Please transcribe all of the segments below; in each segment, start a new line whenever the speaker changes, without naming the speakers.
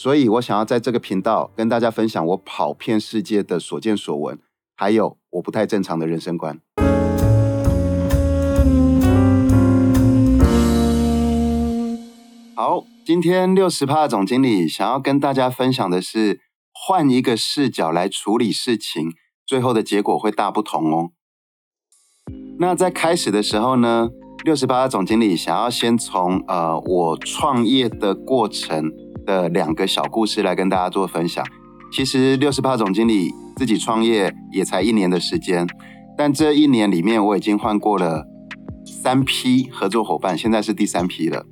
所以我想要在这个频道跟大家分享我跑遍世界的所见所闻，还有我不太正常的人生观。好，今天六十趴总经理想要跟大家分享的是，换一个视角来处理事情，最后的结果会大不同哦。那在开始的时候呢，六十八总经理想要先从呃我创业的过程。的两个小故事来跟大家做分享。其实六十八总经理自己创业也才一年的时间，但这一年里面我已经换过了三批合作伙伴，现在是第三批了。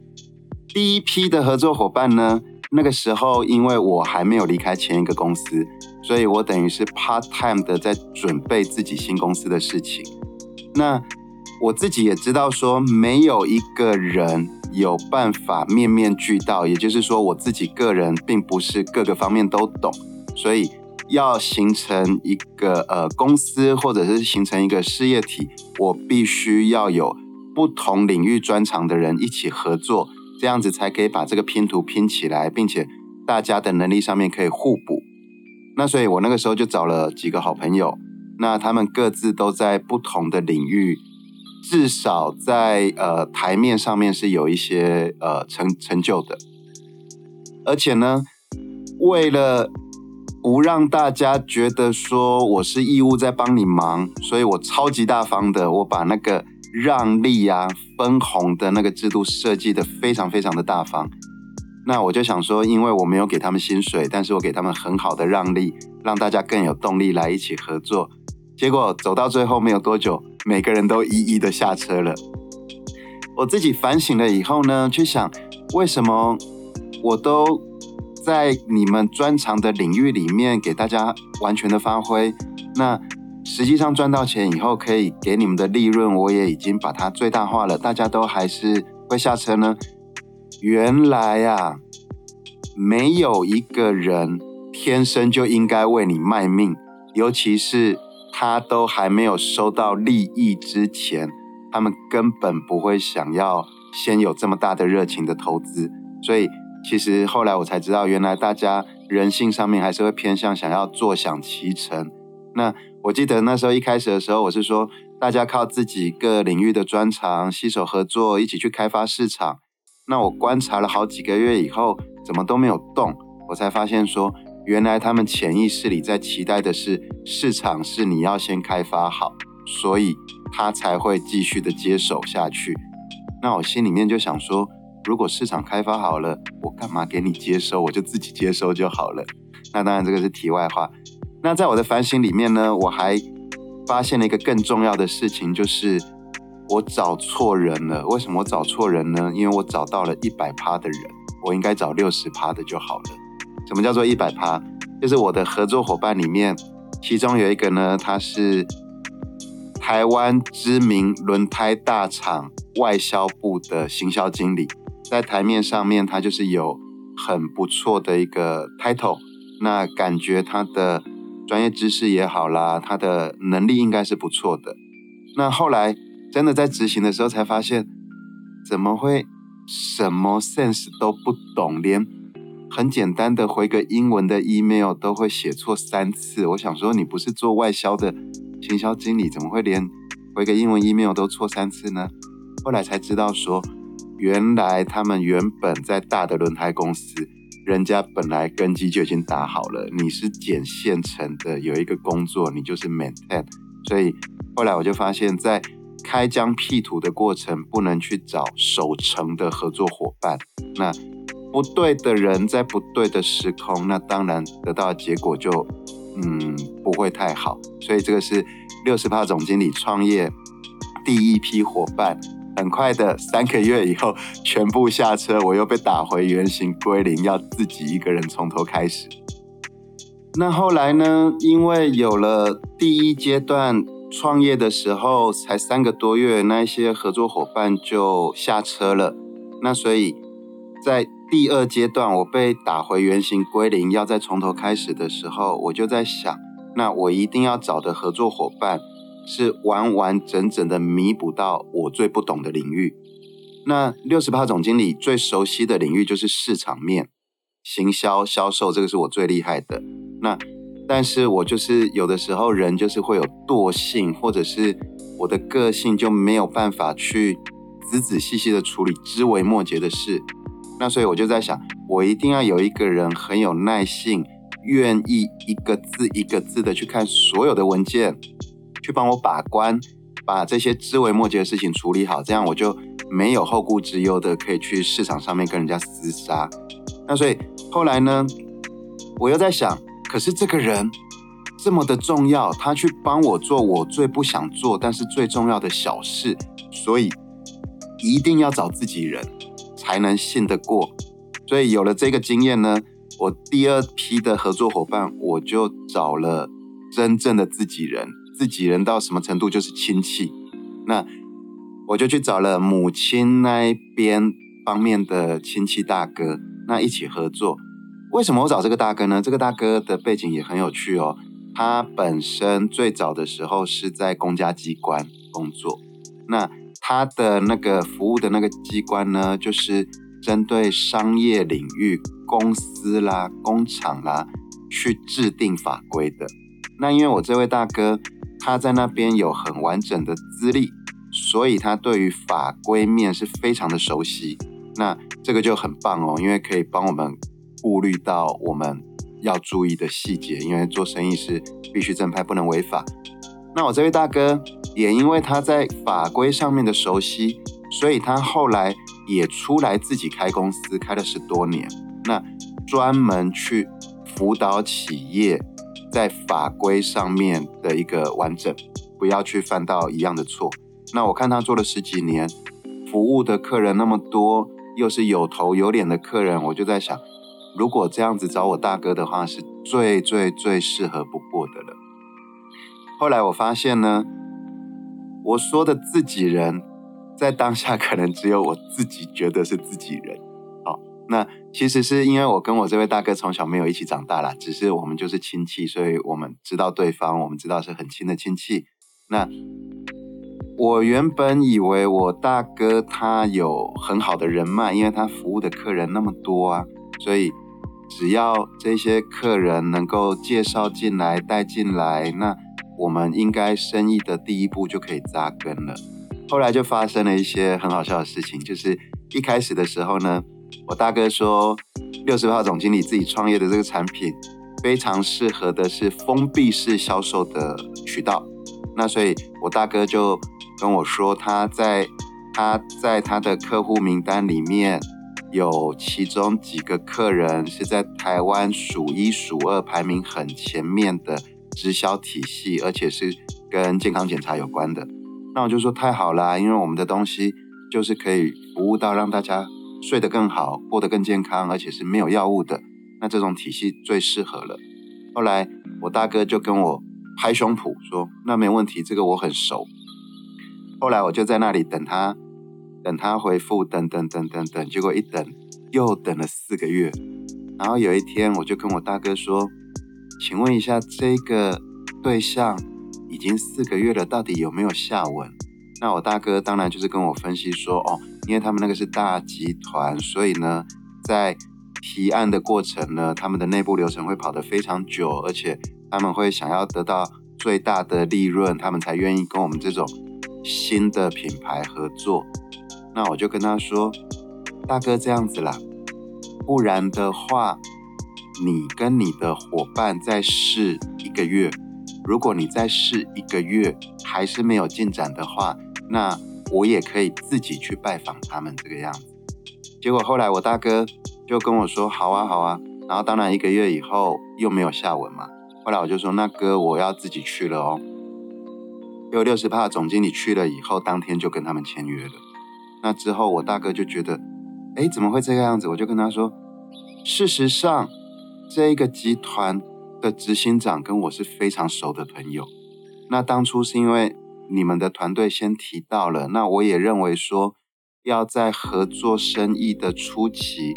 第一批的合作伙伴呢，那个时候因为我还没有离开前一个公司，所以我等于是 part time 的在准备自己新公司的事情。那我自己也知道说，没有一个人。有办法面面俱到，也就是说，我自己个人并不是各个方面都懂，所以要形成一个呃公司或者是形成一个事业体，我必须要有不同领域专长的人一起合作，这样子才可以把这个拼图拼起来，并且大家的能力上面可以互补。那所以我那个时候就找了几个好朋友，那他们各自都在不同的领域。至少在呃台面上面是有一些呃成成就的，而且呢，为了不让大家觉得说我是义务在帮你忙，所以我超级大方的，我把那个让利啊分红的那个制度设计的非常非常的大方。那我就想说，因为我没有给他们薪水，但是我给他们很好的让利，让大家更有动力来一起合作。结果走到最后没有多久。每个人都一一的下车了。我自己反省了以后呢，去想为什么我都在你们专长的领域里面给大家完全的发挥，那实际上赚到钱以后可以给你们的利润，我也已经把它最大化了，大家都还是会下车呢？原来啊，没有一个人天生就应该为你卖命，尤其是。他都还没有收到利益之前，他们根本不会想要先有这么大的热情的投资。所以，其实后来我才知道，原来大家人性上面还是会偏向想要坐享其成。那我记得那时候一开始的时候，我是说大家靠自己各领域的专长，携手合作，一起去开发市场。那我观察了好几个月以后，怎么都没有动，我才发现说。原来他们潜意识里在期待的是市场是你要先开发好，所以他才会继续的接手下去。那我心里面就想说，如果市场开发好了，我干嘛给你接收？我就自己接收就好了。那当然这个是题外话。那在我的反省里面呢，我还发现了一个更重要的事情，就是我找错人了。为什么我找错人呢？因为我找到了一百趴的人，我应该找六十趴的就好了。什么叫做一百趴？就是我的合作伙伴里面，其中有一个呢，他是台湾知名轮胎大厂外销部的行销经理，在台面上面他就是有很不错的一个 title，那感觉他的专业知识也好啦，他的能力应该是不错的。那后来真的在执行的时候才发现，怎么会什么 sense 都不懂，连。很简单的回个英文的 email 都会写错三次，我想说你不是做外销的行销经理，怎么会连回个英文 email 都错三次呢？后来才知道说，原来他们原本在大的轮胎公司，人家本来根基就已经打好了，你是捡现成的，有一个工作你就是 maintain，所以后来我就发现，在开疆辟土的过程，不能去找守城的合作伙伴，那。不对的人在不对的时空，那当然得到的结果就嗯不会太好。所以这个是六十趴总经理创业第一批伙伴，很快的三个月以后全部下车，我又被打回原形归零，要自己一个人从头开始。那后来呢？因为有了第一阶段创业的时候，才三个多月，那一些合作伙伴就下车了。那所以在第二阶段，我被打回原形归零，要再从头开始的时候，我就在想，那我一定要找的合作伙伴是完完整整的弥补到我最不懂的领域。那六十八总经理最熟悉的领域就是市场面、行销、销售，这个是我最厉害的。那但是我就是有的时候人就是会有惰性，或者是我的个性就没有办法去仔仔细细的处理枝微末节的事。那所以我就在想，我一定要有一个人很有耐性，愿意一个字一个字的去看所有的文件，去帮我把关，把这些枝微末节的事情处理好，这样我就。没有后顾之忧的，可以去市场上面跟人家厮杀。那所以后来呢，我又在想，可是这个人这么的重要，他去帮我做我最不想做但是最重要的小事，所以一定要找自己人才能信得过。所以有了这个经验呢，我第二批的合作伙伴，我就找了真正的自己人。自己人到什么程度，就是亲戚。那。我就去找了母亲那一边方面的亲戚大哥，那一起合作。为什么我找这个大哥呢？这个大哥的背景也很有趣哦。他本身最早的时候是在公家机关工作，那他的那个服务的那个机关呢，就是针对商业领域公司啦、工厂啦去制定法规的。那因为我这位大哥他在那边有很完整的资历。所以他对于法规面是非常的熟悉，那这个就很棒哦，因为可以帮我们顾虑到我们要注意的细节，因为做生意是必须正派，不能违法。那我这位大哥也因为他在法规上面的熟悉，所以他后来也出来自己开公司，开了十多年，那专门去辅导企业在法规上面的一个完整，不要去犯到一样的错。那我看他做了十几年，服务的客人那么多，又是有头有脸的客人，我就在想，如果这样子找我大哥的话，是最最最适合不过的了。后来我发现呢，我说的自己人，在当下可能只有我自己觉得是自己人。好，那其实是因为我跟我这位大哥从小没有一起长大啦，只是我们就是亲戚，所以我们知道对方，我们知道是很亲的亲戚。那。我原本以为我大哥他有很好的人脉，因为他服务的客人那么多啊，所以只要这些客人能够介绍进来、带进来，那我们应该生意的第一步就可以扎根了。后来就发生了一些很好笑的事情，就是一开始的时候呢，我大哥说六十号总经理自己创业的这个产品非常适合的是封闭式销售的渠道，那所以我大哥就。跟我说，他在他在他的客户名单里面有其中几个客人是在台湾数一数二、排名很前面的直销体系，而且是跟健康检查有关的。那我就说太好了，因为我们的东西就是可以服务到让大家睡得更好、过得更健康，而且是没有药物的。那这种体系最适合了。后来我大哥就跟我拍胸脯说：“那没问题，这个我很熟。”后来我就在那里等他，等他回复，等等等等等，结果一等又等了四个月。然后有一天，我就跟我大哥说：“请问一下，这个对象已经四个月了，到底有没有下文？”那我大哥当然就是跟我分析说：“哦，因为他们那个是大集团，所以呢，在提案的过程呢，他们的内部流程会跑得非常久，而且他们会想要得到最大的利润，他们才愿意跟我们这种。”新的品牌合作，那我就跟他说：“大哥这样子啦，不然的话，你跟你的伙伴再试一个月。如果你再试一个月还是没有进展的话，那我也可以自己去拜访他们这个样子。”结果后来我大哥就跟我说：“好啊，好啊。”然后当然一个月以后又没有下文嘛。后来我就说：“那哥，我要自己去了哦。”有六十帕总经理去了以后，当天就跟他们签约了。那之后，我大哥就觉得，哎，怎么会这个样子？我就跟他说，事实上，这一个集团的执行长跟我是非常熟的朋友。那当初是因为你们的团队先提到了，那我也认为说，要在合作生意的初期，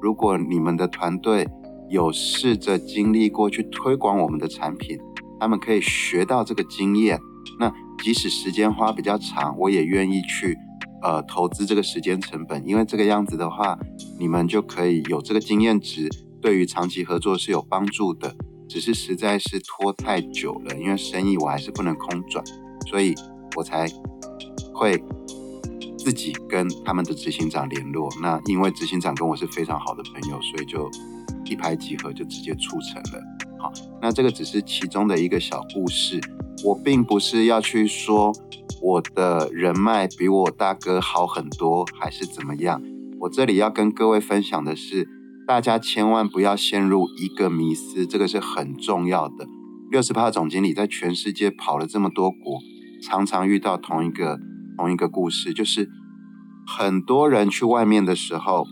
如果你们的团队有试着经历过去推广我们的产品，他们可以学到这个经验。那即使时间花比较长，我也愿意去呃投资这个时间成本，因为这个样子的话，你们就可以有这个经验值，对于长期合作是有帮助的。只是实在是拖太久了，因为生意我还是不能空转，所以我才会自己跟他们的执行长联络。那因为执行长跟我是非常好的朋友，所以就一拍即合，就直接促成了。好，那这个只是其中的一个小故事。我并不是要去说我的人脉比我大哥好很多，还是怎么样。我这里要跟各位分享的是。大家千万不要陷入一个迷思，这个是很重要的。六十趴总经理在全世界跑了这么多国，常常遇到同一个同一个故事，就是很多人去外面的时候，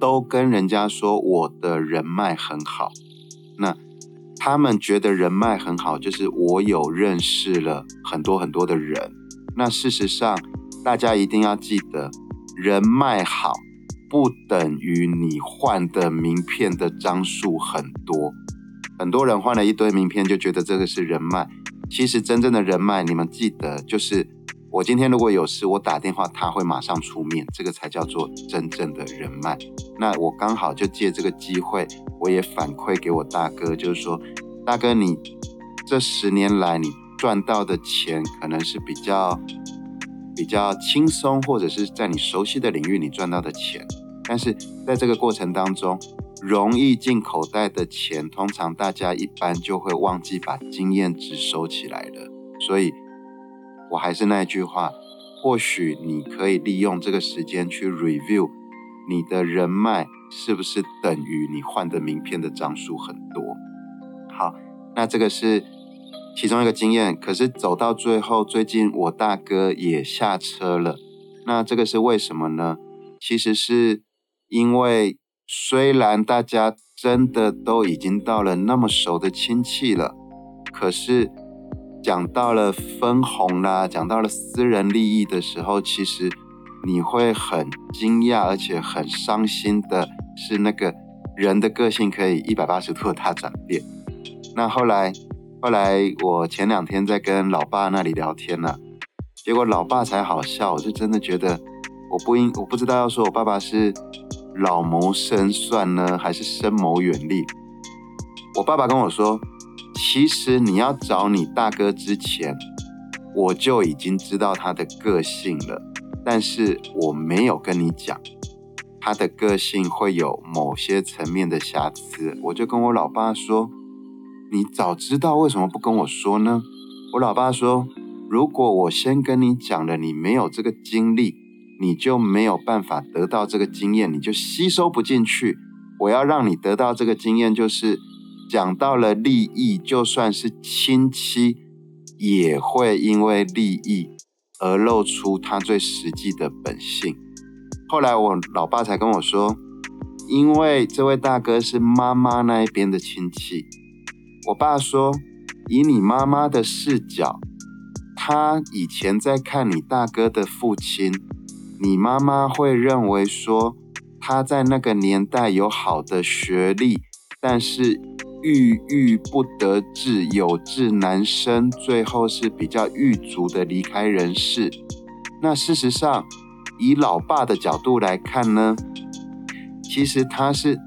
都跟人家说我的人脉很好。那他们觉得人脉很好，就是我有认识了很多很多的人。那事实上，大家一定要记得，人脉好。不等于你换的名片的张数很多，很多人换了一堆名片就觉得这个是人脉。其实真正的人脉，你们记得，就是我今天如果有事，我打电话他会马上出面，这个才叫做真正的人脉。那我刚好就借这个机会，我也反馈给我大哥，就是说，大哥你这十年来你赚到的钱可能是比较。比较轻松，或者是在你熟悉的领域你赚到的钱，但是在这个过程当中，容易进口袋的钱，通常大家一般就会忘记把经验值收起来了。所以，我还是那句话，或许你可以利用这个时间去 review 你的人脉是不是等于你换的名片的张数很多。好，那这个是。其中一个经验，可是走到最后，最近我大哥也下车了。那这个是为什么呢？其实是因为虽然大家真的都已经到了那么熟的亲戚了，可是讲到了分红啦，讲到了私人利益的时候，其实你会很惊讶，而且很伤心的是，那个人的个性可以一百八十度大转变。那后来。后来我前两天在跟老爸那里聊天呢，结果老爸才好笑，我就真的觉得我不应我不知道要说我爸爸是老谋深算呢，还是深谋远虑。我爸爸跟我说，其实你要找你大哥之前，我就已经知道他的个性了，但是我没有跟你讲他的个性会有某些层面的瑕疵，我就跟我老爸说。你早知道为什么不跟我说呢？我老爸说，如果我先跟你讲了，你没有这个经历，你就没有办法得到这个经验，你就吸收不进去。我要让你得到这个经验，就是讲到了利益，就算是亲戚，也会因为利益而露出他最实际的本性。后来我老爸才跟我说，因为这位大哥是妈妈那一边的亲戚。我爸说：“以你妈妈的视角，他以前在看你大哥的父亲，你妈妈会认为说他在那个年代有好的学历，但是郁郁不得志，有志难伸，最后是比较郁卒的离开人世。那事实上，以老爸的角度来看呢，其实他是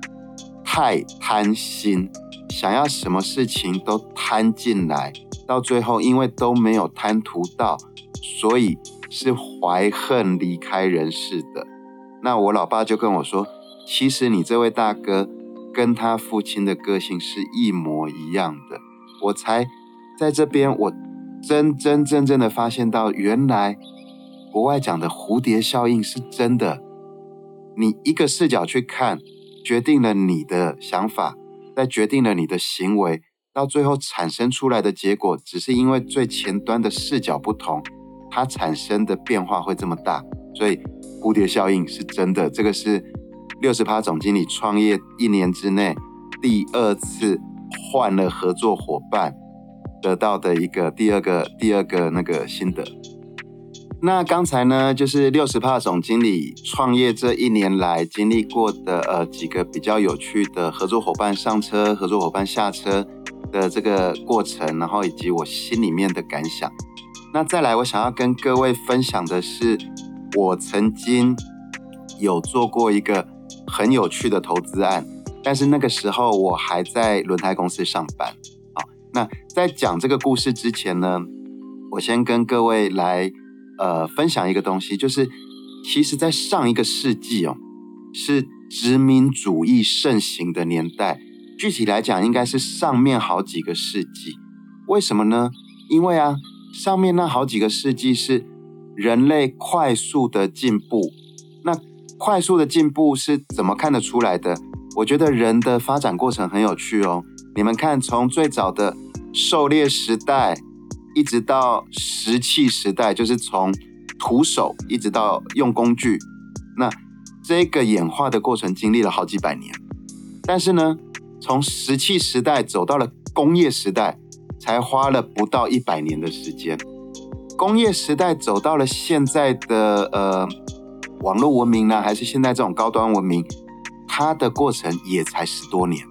太贪心。”想要什么事情都贪进来，到最后因为都没有贪图到，所以是怀恨离开人世的。那我老爸就跟我说，其实你这位大哥跟他父亲的个性是一模一样的。我才在这边，我真真正正的发现到，原来国外讲的蝴蝶效应是真的。你一个视角去看，决定了你的想法。再决定了你的行为，到最后产生出来的结果，只是因为最前端的视角不同，它产生的变化会这么大。所以蝴蝶效应是真的，这个是六十趴总经理创业一年之内第二次换了合作伙伴得到的一个第二个第二个那个心得。那刚才呢，就是六十帕总经理创业这一年来经历过的呃几个比较有趣的合作伙伴上车、合作伙伴下车的这个过程，然后以及我心里面的感想。那再来，我想要跟各位分享的是，我曾经有做过一个很有趣的投资案，但是那个时候我还在轮胎公司上班。好，那在讲这个故事之前呢，我先跟各位来。呃，分享一个东西，就是其实，在上一个世纪哦，是殖民主义盛行的年代。具体来讲，应该是上面好几个世纪。为什么呢？因为啊，上面那好几个世纪是人类快速的进步。那快速的进步是怎么看得出来的？我觉得人的发展过程很有趣哦。你们看，从最早的狩猎时代。一直到石器时代，就是从徒手一直到用工具，那这个演化的过程经历了好几百年。但是呢，从石器时代走到了工业时代，才花了不到一百年的时间。工业时代走到了现在的呃网络文明呢，还是现在这种高端文明，它的过程也才十多年。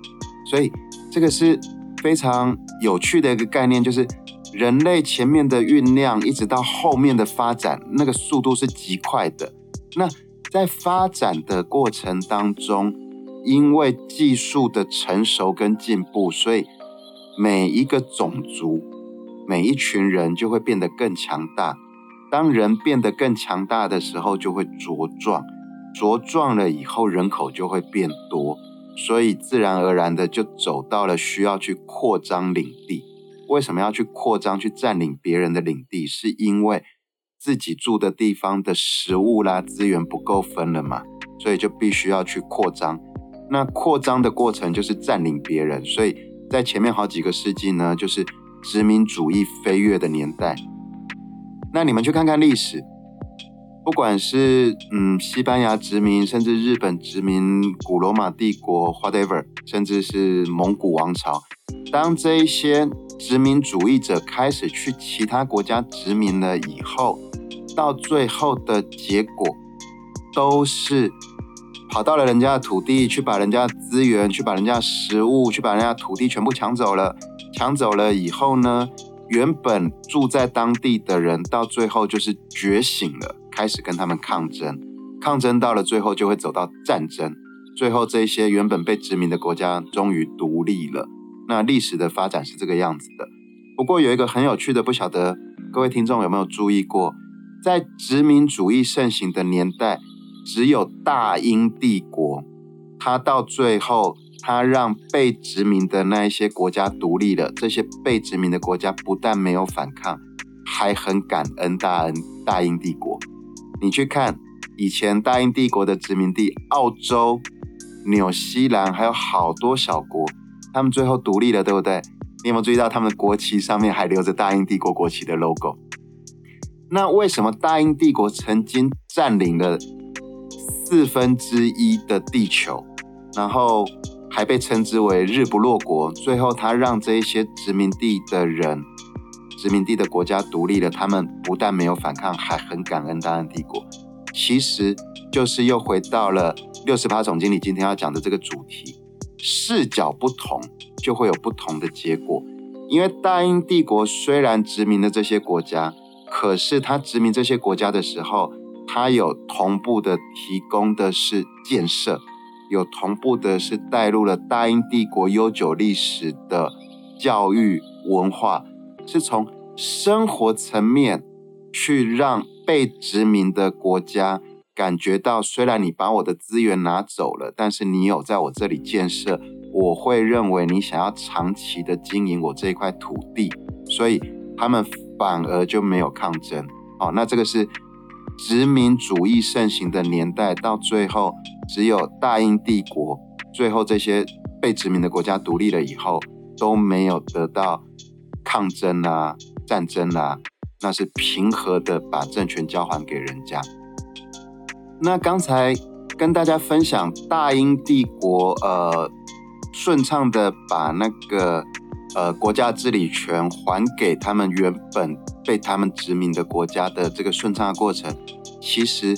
所以这个是非常有趣的一个概念，就是。人类前面的酝酿，一直到后面的发展，那个速度是极快的。那在发展的过程当中，因为技术的成熟跟进步，所以每一个种族、每一群人就会变得更强大。当人变得更强大的时候，就会茁壮，茁壮了以后，人口就会变多，所以自然而然的就走到了需要去扩张领地。为什么要去扩张、去占领别人的领地？是因为自己住的地方的食物啦、资源不够分了嘛，所以就必须要去扩张。那扩张的过程就是占领别人，所以在前面好几个世纪呢，就是殖民主义飞跃的年代。那你们去看看历史，不管是嗯西班牙殖民，甚至日本殖民、古罗马帝国，whatever，甚至是蒙古王朝，当这一些。殖民主义者开始去其他国家殖民了以后，到最后的结果都是跑到了人家的土地，去把人家的资源、去把人家的食物、去把人家土地全部抢走了。抢走了以后呢，原本住在当地的人到最后就是觉醒了，开始跟他们抗争。抗争到了最后就会走到战争，最后这些原本被殖民的国家终于独立了。那历史的发展是这个样子的，不过有一个很有趣的，不晓得各位听众有没有注意过，在殖民主义盛行的年代，只有大英帝国，它到最后，它让被殖民的那一些国家独立了，这些被殖民的国家不但没有反抗，还很感恩大恩大英帝国。你去看以前大英帝国的殖民地，澳洲、纽西兰，还有好多小国。他们最后独立了，对不对？你有没有注意到他们的国旗上面还留着大英帝国国旗的 logo？那为什么大英帝国曾经占领了四分之一的地球，然后还被称之为日不落国？最后他让这一些殖民地的人、殖民地的国家独立了，他们不但没有反抗，还很感恩大英帝国。其实就是又回到了六十八总经理今天要讲的这个主题。视角不同，就会有不同的结果。因为大英帝国虽然殖民了这些国家，可是他殖民这些国家的时候，它有同步的提供的是建设，有同步的是带入了大英帝国悠久历史的教育文化，是从生活层面去让被殖民的国家。感觉到，虽然你把我的资源拿走了，但是你有在我这里建设，我会认为你想要长期的经营我这一块土地，所以他们反而就没有抗争。哦，那这个是殖民主义盛行的年代，到最后只有大英帝国，最后这些被殖民的国家独立了以后，都没有得到抗争啊、战争啊，那是平和的把政权交还给人家。那刚才跟大家分享大英帝国，呃，顺畅的把那个呃国家治理权还给他们原本被他们殖民的国家的这个顺畅的过程，其实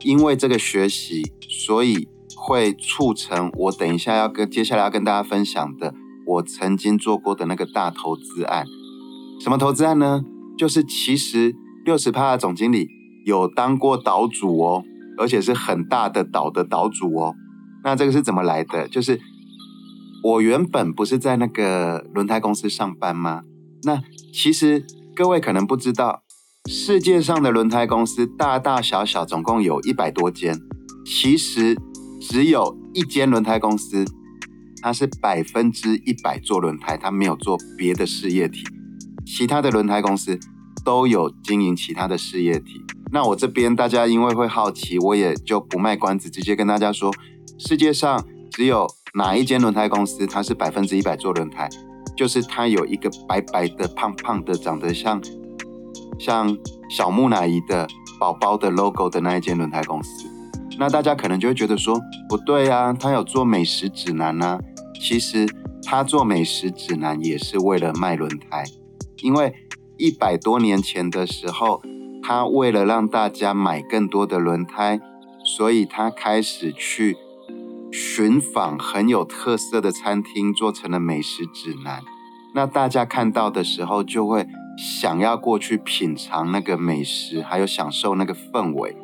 因为这个学习，所以会促成我等一下要跟接下来要跟大家分享的我曾经做过的那个大投资案。什么投资案呢？就是其实六十趴的总经理有当过岛主哦，而且是很大的岛的岛主哦。那这个是怎么来的？就是我原本不是在那个轮胎公司上班吗？那其实各位可能不知道，世界上的轮胎公司大大小小总共有一百多间，其实只有一间轮胎公司，它是百分之一百做轮胎，它没有做别的事业体。其他的轮胎公司都有经营其他的事业体。那我这边大家因为会好奇，我也就不卖关子，直接跟大家说。世界上只有哪一间轮胎公司，它是百分之一百做轮胎，就是它有一个白白的、胖胖的、长得像像小木乃伊的宝宝的 logo 的那一间轮胎公司。那大家可能就会觉得说，不对啊，它有做美食指南呢。其实它做美食指南也是为了卖轮胎，因为一百多年前的时候，它为了让大家买更多的轮胎，所以它开始去。寻访很有特色的餐厅，做成了美食指南。那大家看到的时候，就会想要过去品尝那个美食，还有享受那个氛围。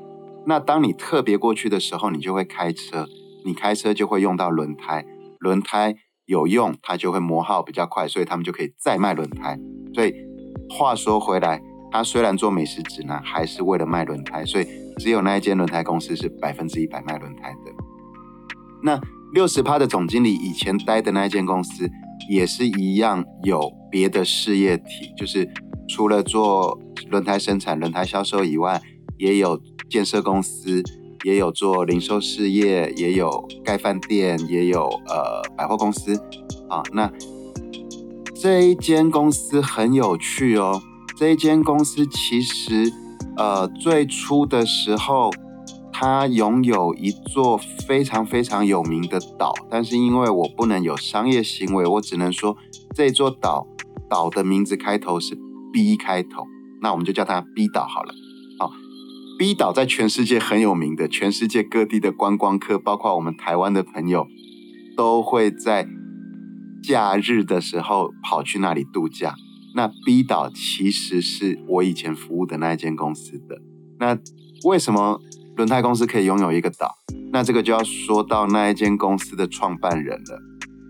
那当你特别过去的时候，你就会开车。你开车就会用到轮胎，轮胎有用，它就会磨耗比较快，所以他们就可以再卖轮胎。所以话说回来，他虽然做美食指南，还是为了卖轮胎。所以只有那一间轮胎公司是百分之一百卖轮胎的。那六十趴的总经理以前待的那一间公司也是一样，有别的事业体，就是除了做轮胎生产、轮胎销售以外，也有建设公司，也有做零售事业，也有盖饭店，也有呃百货公司。啊，那这一间公司很有趣哦。这一间公司其实呃最初的时候。它拥有一座非常非常有名的岛，但是因为我不能有商业行为，我只能说这座岛岛的名字开头是 B 开头，那我们就叫它 B 岛好了。好，B 岛在全世界很有名的，全世界各地的观光客，包括我们台湾的朋友，都会在假日的时候跑去那里度假。那 B 岛其实是我以前服务的那一间公司的。那为什么？轮胎公司可以拥有一个岛，那这个就要说到那一间公司的创办人了。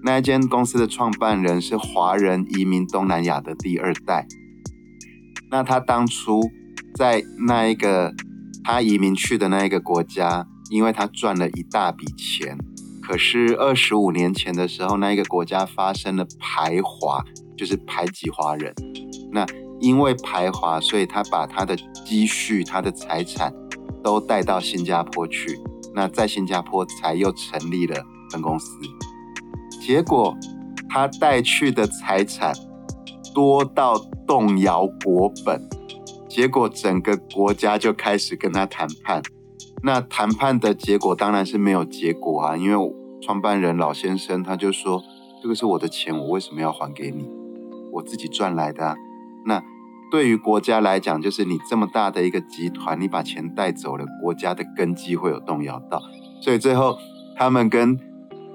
那一间公司的创办人是华人移民东南亚的第二代。那他当初在那一个他移民去的那一个国家，因为他赚了一大笔钱，可是二十五年前的时候，那一个国家发生了排华，就是排挤华人。那因为排华，所以他把他的积蓄、他的财产。都带到新加坡去，那在新加坡才又成立了分公司。结果他带去的财产多到动摇国本，结果整个国家就开始跟他谈判。那谈判的结果当然是没有结果啊，因为创办人老先生他就说：“这个是我的钱，我为什么要还给你？我自己赚来的。”那。对于国家来讲，就是你这么大的一个集团，你把钱带走了，国家的根基会有动摇到。所以最后，他们跟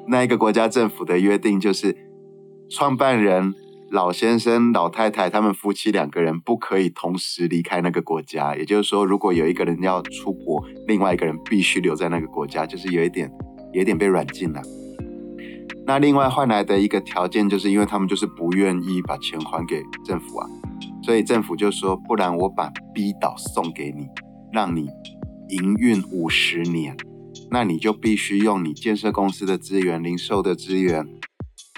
那一个国家政府的约定就是，创办人老先生、老太太他们夫妻两个人不可以同时离开那个国家。也就是说，如果有一个人要出国，另外一个人必须留在那个国家，就是有一点，有一点被软禁了。那另外换来的一个条件，就是因为他们就是不愿意把钱还给政府啊。所以政府就说，不然我把 B 岛送给你，让你营运五十年，那你就必须用你建设公司的资源、零售的资源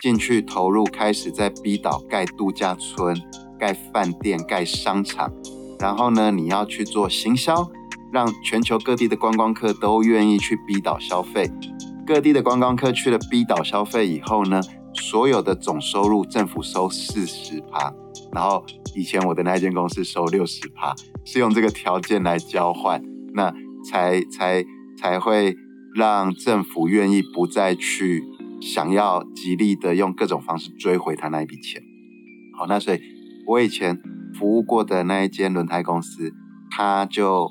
进去投入，开始在 B 岛盖度假村、盖饭店、盖商场，然后呢，你要去做行销，让全球各地的观光客都愿意去 B 岛消费。各地的观光客去了 B 岛消费以后呢，所有的总收入政府收四十趴。然后以前我的那间公司收六十趴，是用这个条件来交换，那才才才会让政府愿意不再去想要极力的用各种方式追回他那一笔钱。好，那所以我以前服务过的那一间轮胎公司，它就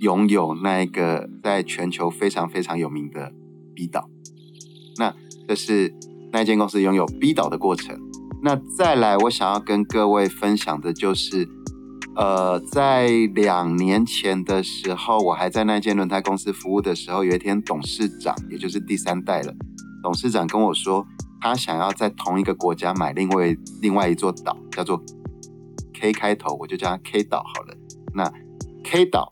拥有那一个在全球非常非常有名的 B 岛。那这是那间公司拥有 B 岛的过程。那再来，我想要跟各位分享的就是，呃，在两年前的时候，我还在那间轮胎公司服务的时候，有一天董事长，也就是第三代了，董事长跟我说，他想要在同一个国家买另外另外一座岛，叫做 K 开头，我就叫他 K 岛好了。那 K 岛，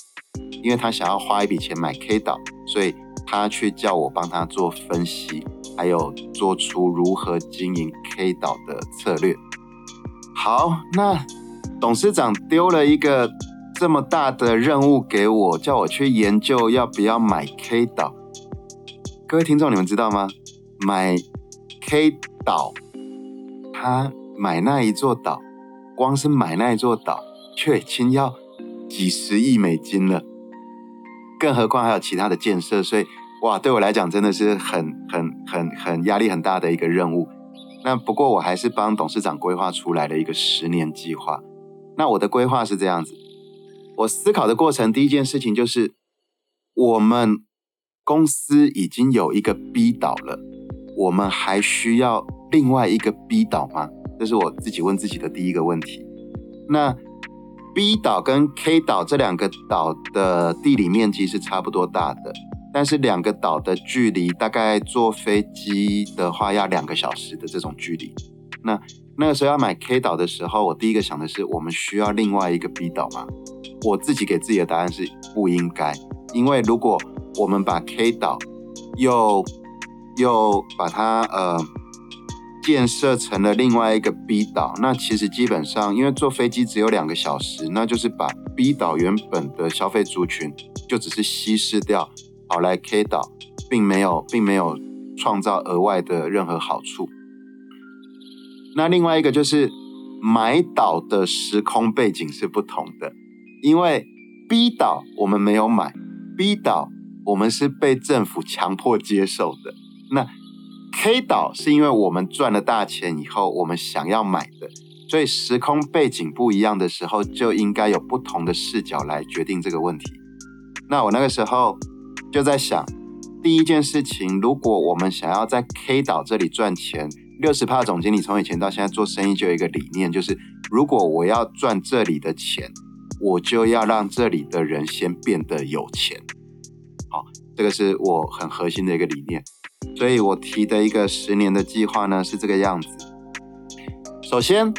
因为他想要花一笔钱买 K 岛，所以他去叫我帮他做分析。还有做出如何经营 K 岛的策略。好，那董事长丢了一个这么大的任务给我，叫我去研究要不要买 K 岛。各位听众，你们知道吗？买 K 岛，他买那一座岛，光是买那一座岛，就已经要几十亿美金了，更何况还有其他的建设，所以。哇，对我来讲真的是很很很很压力很大的一个任务。那不过我还是帮董事长规划出来了一个十年计划。那我的规划是这样子：我思考的过程，第一件事情就是，我们公司已经有一个 B 岛了，我们还需要另外一个 B 岛吗？这是我自己问自己的第一个问题。那 B 岛跟 K 岛这两个岛的地理面积是差不多大的。但是两个岛的距离大概坐飞机的话要两个小时的这种距离。那那个时候要买 K 岛的时候，我第一个想的是，我们需要另外一个 B 岛吗？我自己给自己的答案是不应该，因为如果我们把 K 岛又又把它呃建设成了另外一个 B 岛，那其实基本上因为坐飞机只有两个小时，那就是把 B 岛原本的消费族群就只是稀释掉。跑来 K 岛，并没有，并没有创造额外的任何好处。那另外一个就是买岛的时空背景是不同的，因为 B 岛我们没有买，B 岛我们是被政府强迫接受的。那 K 岛是因为我们赚了大钱以后，我们想要买的，所以时空背景不一样的时候，就应该有不同的视角来决定这个问题。那我那个时候。就在想，第一件事情，如果我们想要在 K 岛这里赚钱，六十帕总经理从以前到现在做生意就有一个理念，就是如果我要赚这里的钱，我就要让这里的人先变得有钱。好，这个是我很核心的一个理念，所以我提的一个十年的计划呢是这个样子。首先。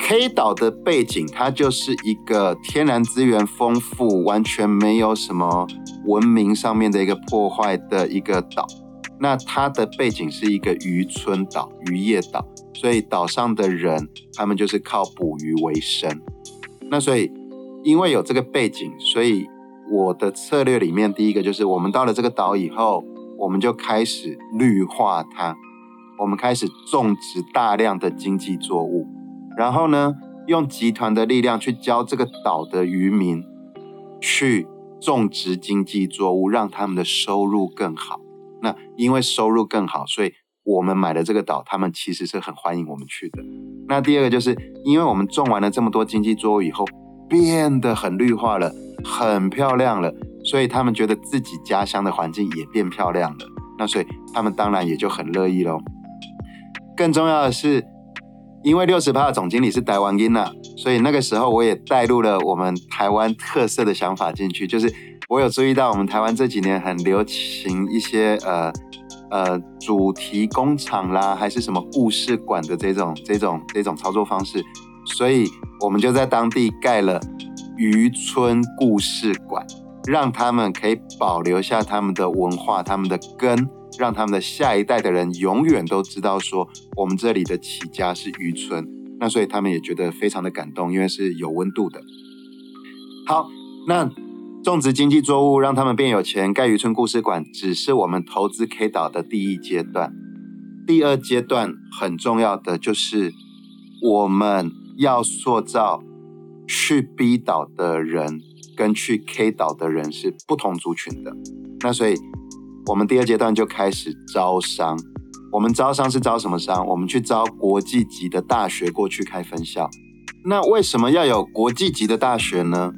K 岛的背景，它就是一个天然资源丰富、完全没有什么文明上面的一个破坏的一个岛。那它的背景是一个渔村岛、渔业岛，所以岛上的人他们就是靠捕鱼为生。那所以因为有这个背景，所以我的策略里面第一个就是，我们到了这个岛以后，我们就开始绿化它，我们开始种植大量的经济作物。然后呢，用集团的力量去教这个岛的渔民去种植经济作物，让他们的收入更好。那因为收入更好，所以我们买了这个岛，他们其实是很欢迎我们去的。那第二个就是，因为我们种完了这么多经济作物以后，变得很绿化了，很漂亮了，所以他们觉得自己家乡的环境也变漂亮了。那所以他们当然也就很乐意喽。更重要的是。因为六十趴的总经理是台湾音呐，所以那个时候我也带入了我们台湾特色的想法进去。就是我有注意到我们台湾这几年很流行一些呃呃主题工厂啦，还是什么故事馆的这种这种这种操作方式，所以我们就在当地盖了渔村故事馆，让他们可以保留下他们的文化、他们的根。让他们的下一代的人永远都知道，说我们这里的起家是渔村，那所以他们也觉得非常的感动，因为是有温度的。好，那种植经济作物让他们变有钱，盖渔村故事馆，只是我们投资 K 岛的第一阶段。第二阶段很重要的就是我们要塑造去 B 岛的人跟去 K 岛的人是不同族群的，那所以。我们第二阶段就开始招商，我们招商是招什么商？我们去招国际级的大学过去开分校。那为什么要有国际级的大学呢？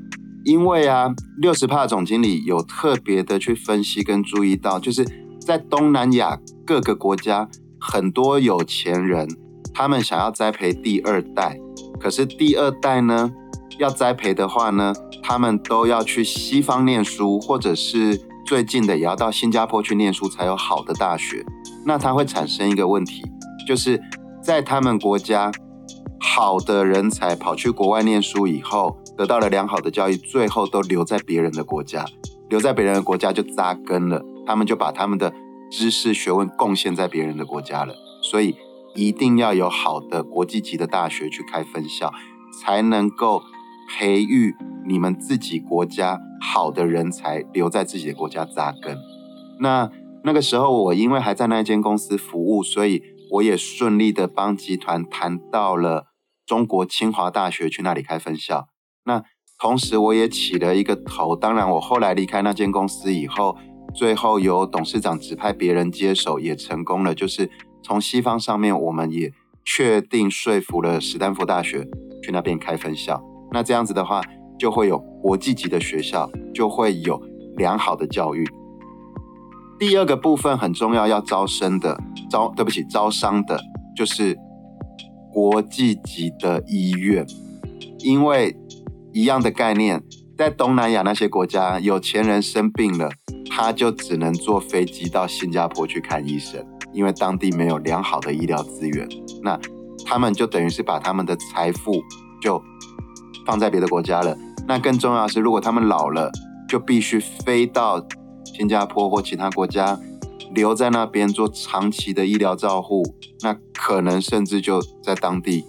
因为啊，六十帕总经理有特别的去分析跟注意到，就是在东南亚各个国家，很多有钱人他们想要栽培第二代，可是第二代呢，要栽培的话呢，他们都要去西方念书，或者是最近的也要到新加坡去念书才有好的大学。那它会产生一个问题，就是在他们国家。好的人才跑去国外念书以后，得到了良好的教育，最后都留在别人的国家，留在别人的国家就扎根了。他们就把他们的知识学问贡献在别人的国家了。所以一定要有好的国际级的大学去开分校，才能够培育你们自己国家好的人才留在自己的国家扎根。那那个时候我因为还在那间公司服务，所以我也顺利的帮集团谈到了。中国清华大学去那里开分校，那同时我也起了一个头。当然，我后来离开那间公司以后，最后由董事长指派别人接手，也成功了。就是从西方上面，我们也确定说服了史丹福大学去那边开分校。那这样子的话，就会有国际级的学校，就会有良好的教育。第二个部分很重要，要招生的招，对不起，招商的，就是。国际级的医院，因为一样的概念，在东南亚那些国家，有钱人生病了，他就只能坐飞机到新加坡去看医生，因为当地没有良好的医疗资源。那他们就等于是把他们的财富就放在别的国家了。那更重要的是，如果他们老了，就必须飞到新加坡或其他国家。留在那边做长期的医疗照护，那可能甚至就在当地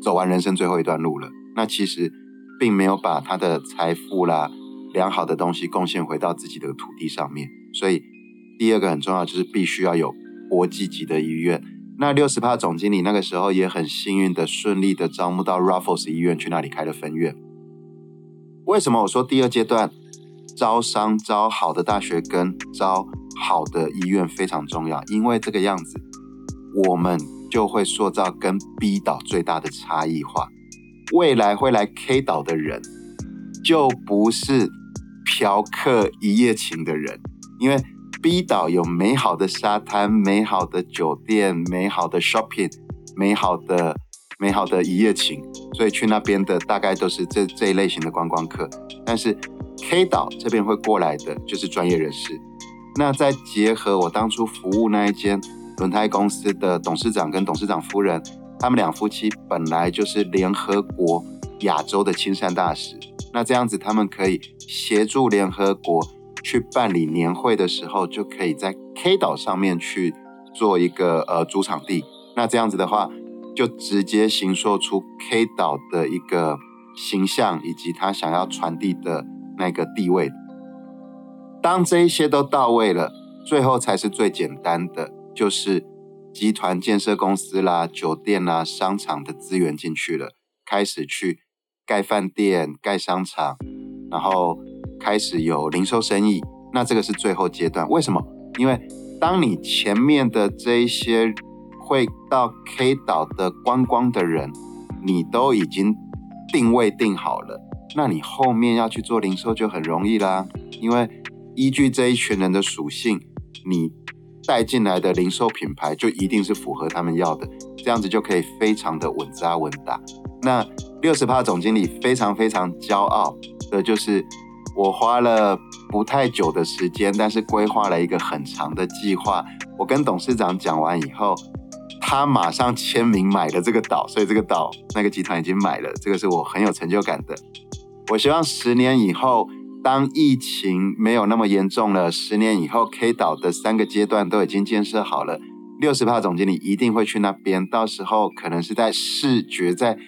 走完人生最后一段路了。那其实并没有把他的财富啦、良好的东西贡献回到自己的土地上面。所以第二个很重要就是必须要有国际级的医院。那六十帕总经理那个时候也很幸运的顺利的招募到 Raffles 医院去那里开了分院。为什么我说第二阶段招商招好的大学跟招？好的医院非常重要，因为这个样子，我们就会塑造跟 B 岛最大的差异化。未来会来 K 岛的人，就不是嫖客一夜情的人，因为 B 岛有美好的沙滩、美好的酒店、美好的 shopping、美好的美好的一夜情，所以去那边的大概都是这这一类型的观光客。但是 K 岛这边会过来的，就是专业人士。那再结合我当初服务那一间轮胎公司的董事长跟董事长夫人，他们两夫妻本来就是联合国亚洲的亲善大使。那这样子，他们可以协助联合国去办理年会的时候，就可以在 K 岛上面去做一个呃主场地。那这样子的话，就直接形塑出 K 岛的一个形象，以及他想要传递的那个地位。当这一些都到位了，最后才是最简单的，就是集团建设公司啦、酒店啦、商场的资源进去了，开始去盖饭店、盖商场，然后开始有零售生意。那这个是最后阶段。为什么？因为当你前面的这一些会到 K 岛的观光的人，你都已经定位定好了，那你后面要去做零售就很容易啦，因为。依据这一群人的属性，你带进来的零售品牌就一定是符合他们要的，这样子就可以非常的稳扎稳打。那六十趴总经理非常非常骄傲的就是，我花了不太久的时间，但是规划了一个很长的计划。我跟董事长讲完以后，他马上签名买了这个岛，所以这个岛那个集团已经买了，这个是我很有成就感的。我希望十年以后。当疫情没有那么严重了，十年以后，K 岛的三个阶段都已经建设好了。六十帕总经理一定会去那边，到时候可能是在视觉，在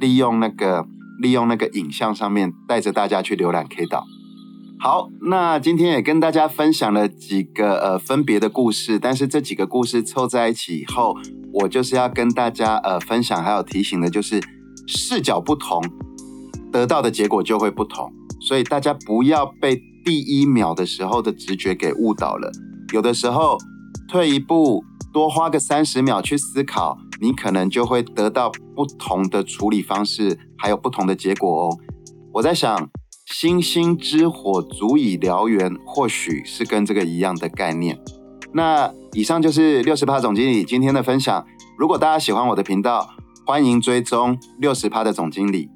利用那个利用那个影像上面，带着大家去浏览 K 岛。好，那今天也跟大家分享了几个呃分别的故事，但是这几个故事凑在一起以后，我就是要跟大家呃分享还有提醒的，就是视角不同，得到的结果就会不同。所以大家不要被第一秒的时候的直觉给误导了。有的时候退一步多花个三十秒去思考，你可能就会得到不同的处理方式，还有不同的结果哦。我在想，星星之火足以燎原，或许是跟这个一样的概念。那以上就是六十趴总经理今天的分享。如果大家喜欢我的频道，欢迎追踪六十趴的总经理。